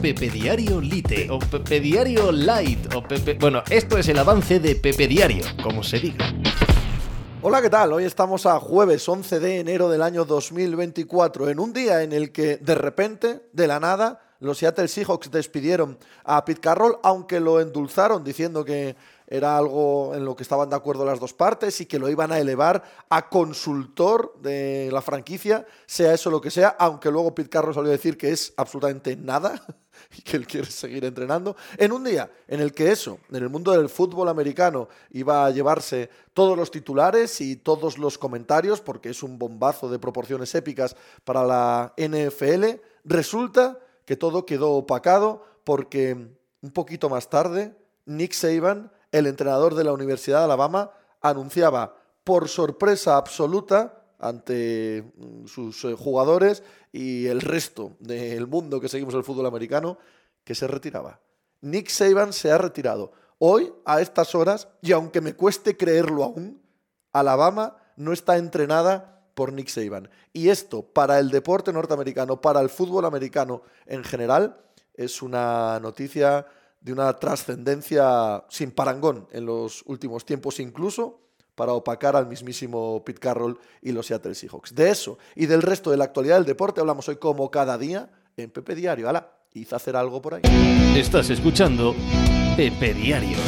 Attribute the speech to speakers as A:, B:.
A: Pepe Diario Lite o Pepe Diario Light o Pepe... Bueno, esto es el avance de Pepe Diario, como se diga.
B: Hola, ¿qué tal? Hoy estamos a jueves 11 de enero del año 2024, en un día en el que de repente, de la nada, los Seattle Seahawks despidieron a Pete Carroll, aunque lo endulzaron diciendo que era algo en lo que estaban de acuerdo las dos partes y que lo iban a elevar a consultor de la franquicia, sea eso lo que sea, aunque luego Pete Carroll salió a decir que es absolutamente nada y que él quiere seguir entrenando, en un día en el que eso, en el mundo del fútbol americano, iba a llevarse todos los titulares y todos los comentarios, porque es un bombazo de proporciones épicas para la NFL, resulta que todo quedó opacado porque un poquito más tarde Nick Saban el entrenador de la Universidad de Alabama anunciaba por sorpresa absoluta ante mm, sus eh, jugadores y el resto del mundo que seguimos el fútbol americano que se retiraba. Nick Saban se ha retirado. Hoy, a estas horas, y aunque me cueste creerlo aún, Alabama no está entrenada por Nick Saban. Y esto, para el deporte norteamericano, para el fútbol americano en general, es una noticia de una trascendencia sin parangón en los últimos tiempos, incluso para opacar al mismísimo Pete Carroll y los Seattle Seahawks. De eso y del resto de la actualidad del deporte hablamos hoy como cada día en Pepe Diario. ¡Hala! Hice hacer algo por ahí.
A: Estás escuchando Pepe Diario.